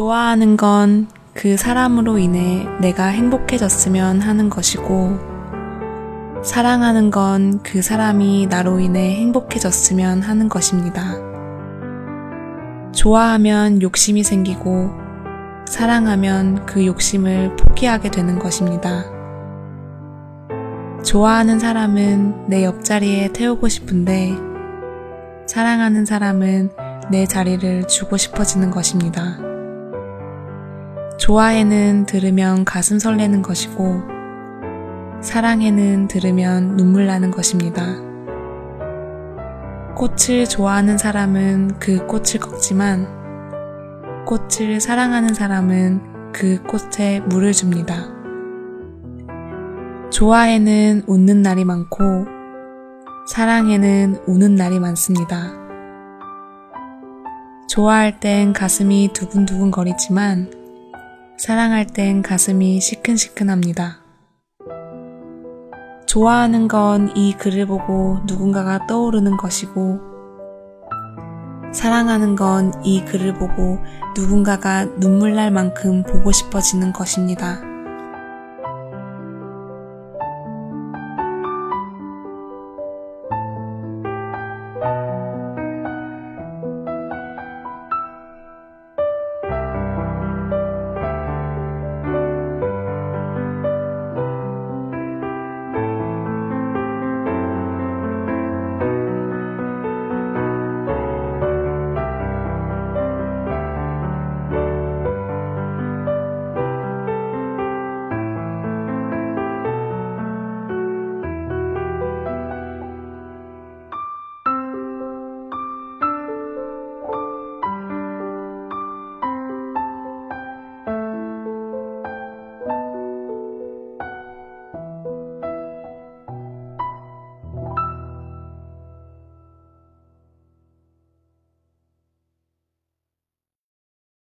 좋아하는 건 그 사람으로 인해 내가 행복해졌으면 하는 것이고, 사랑하는 건 그 사람이 나로 인해 행복해졌으면 하는 것입니다. 좋아하면 욕심이 생기고, 사랑하면 그 욕심을 포기하게 되는 것입니다. 좋아하는 사람은 내 옆자리에 태우고 싶은데, 사랑하는 사람은 내 자리를 주고 싶어지는 것입니다. 좋아해는 들으면 가슴 설레는 것이고, 사랑해는 들으면 눈물 나는 것입니다. 꽃을 좋아하는 사람은 그 꽃을 꺾지만, 꽃을 사랑하는 사람은 그 꽃에 물을 줍니다. 좋아해는 웃는 날이 많고, 사랑해는 우는 날이 많습니다. 좋아할 땐 가슴이 두근두근 거리지만, 사랑할 땐 가슴이 시큰시큰합니다. 좋아하는 건 이 글을 보고 누군가가 떠오르는 것이고, 사랑하는 건 이 글을 보고 누군가가 눈물 날 만큼 보고 싶어지는 것입니다.